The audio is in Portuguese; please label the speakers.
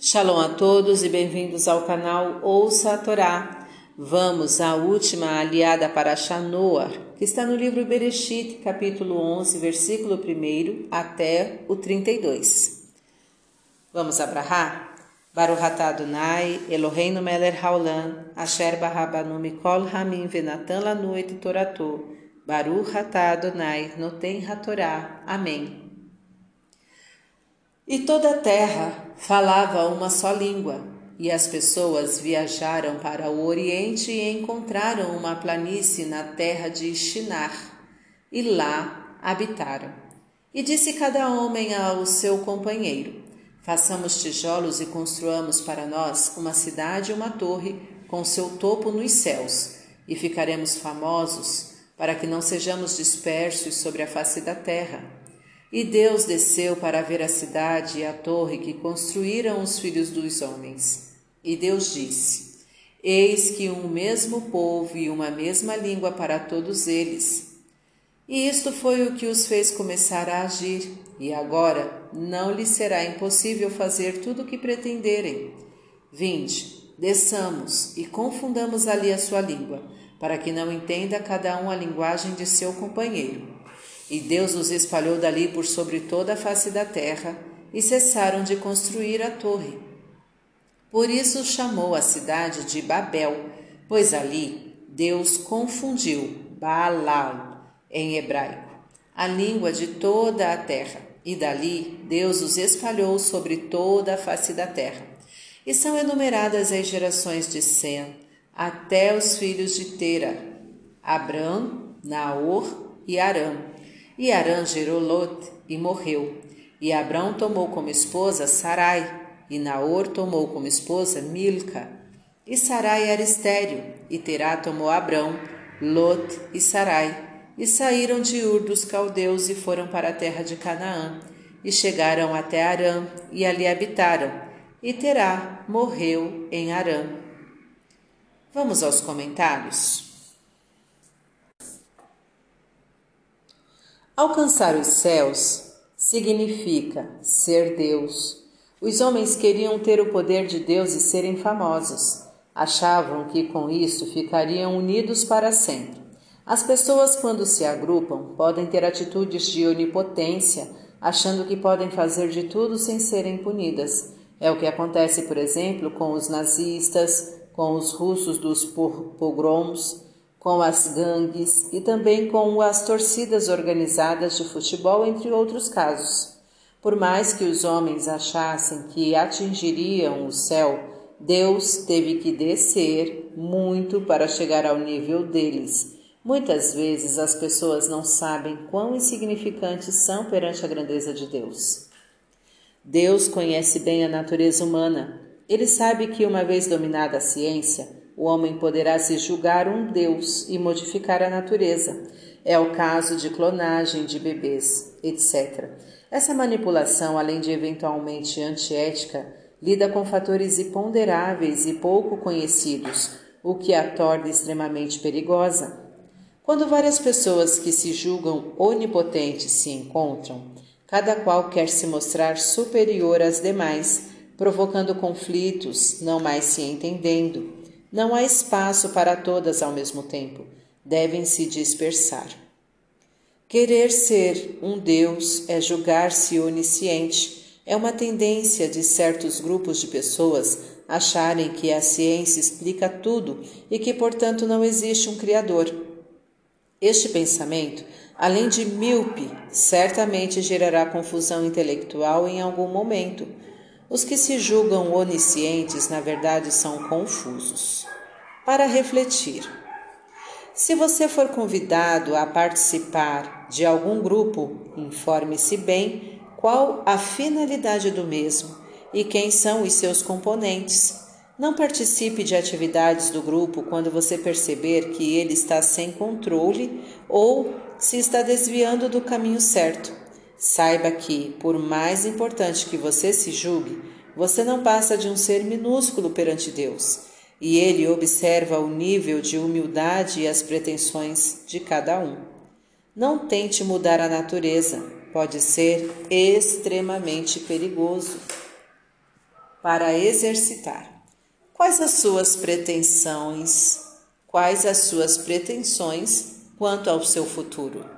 Speaker 1: Shalom a todos e bem-vindos ao canal Ouça a Torá. Vamos à última aliada para Shanoar, que está no livro Bereshit, capítulo 11, versículo 1 até o 32. Vamos abrahar? Baruch Adonai, Eloheinu melech haolam, asher barabanu mikol hamim venatan lanu et torato, Baruch Adonai, noten hatorá. Amém. E toda a terra falava uma só língua, e as pessoas viajaram para o Oriente e encontraram uma planície na terra de Shinar, e lá habitaram. E disse cada homem ao seu companheiro: Façamos tijolos e construamos para nós uma cidade e uma torre com seu topo nos céus, e ficaremos famosos, para que não sejamos dispersos sobre a face da terra. E Deus desceu para ver a cidade e a torre que construíram os filhos dos homens. E Deus disse: Eis que um mesmo povo e uma mesma língua para todos eles. E isto foi o que os fez começar a agir, e agora não lhes será impossível fazer tudo o que pretenderem. Vinde, desçamos e confundamos ali a sua língua, para que não entenda cada um a linguagem de seu companheiro. E Deus os espalhou dali por sobre toda a face da terra, e cessaram de construir a torre. Por isso chamou a cidade de Babel, pois ali Deus confundiu Baalal, em hebraico, a língua de toda a terra, e dali Deus os espalhou sobre toda a face da terra. E são enumeradas as gerações de Sem, até os filhos de Tera, Abrão, Naor e Arã e Arã gerou Lot e morreu. E Abrão tomou como esposa Sarai, e Naor tomou como esposa Milca. E Sarai era estéril, e Terá tomou Abrão, Lot e Sarai. E saíram de Ur dos caldeus e foram para a terra de Canaã. E chegaram até Arã, e ali habitaram. E Terá morreu em Arã. Vamos aos comentários. Alcançar os céus significa ser Deus. Os homens queriam ter o poder de Deus e serem famosos. Achavam que com isso ficariam unidos para sempre. As pessoas, quando se agrupam, podem ter atitudes de onipotência, achando que podem fazer de tudo sem serem punidas. É o que acontece, por exemplo, com os nazistas, com os russos dos pogroms com as gangues e também com as torcidas organizadas de futebol, entre outros casos. Por mais que os homens achassem que atingiriam o céu, Deus teve que descer muito para chegar ao nível deles. Muitas vezes as pessoas não sabem quão insignificantes são perante a grandeza de Deus. Deus conhece bem a natureza humana. Ele sabe que, uma vez dominada a ciência, o homem poderá se julgar um Deus e modificar a natureza. É o caso de clonagem de bebês, etc. Essa manipulação, além de eventualmente antiética, lida com fatores imponderáveis e pouco conhecidos, o que a torna extremamente perigosa. Quando várias pessoas que se julgam onipotentes se encontram, cada qual quer se mostrar superior às demais, provocando conflitos, não mais se entendendo. Não há espaço para todas ao mesmo tempo, devem se dispersar. Querer ser um Deus é julgar-se onisciente, é uma tendência de certos grupos de pessoas acharem que a ciência explica tudo e que, portanto, não existe um Criador. Este pensamento, além de míope, certamente gerará confusão intelectual em algum momento os que se julgam oniscientes, na verdade, são confusos. Para refletir. Se você for convidado a participar de algum grupo, informe-se bem qual a finalidade do mesmo e quem são os seus componentes. Não participe de atividades do grupo quando você perceber que ele está sem controle ou se está desviando do caminho certo. Saiba que, por mais importante que você se julgue, você não passa de um ser minúsculo perante Deus, e ele observa o nível de humildade e as pretensões de cada um. Não tente mudar a natureza, pode ser extremamente perigoso. para exercitar. Quais as suas pretensões? Quais as suas pretensões quanto ao seu futuro?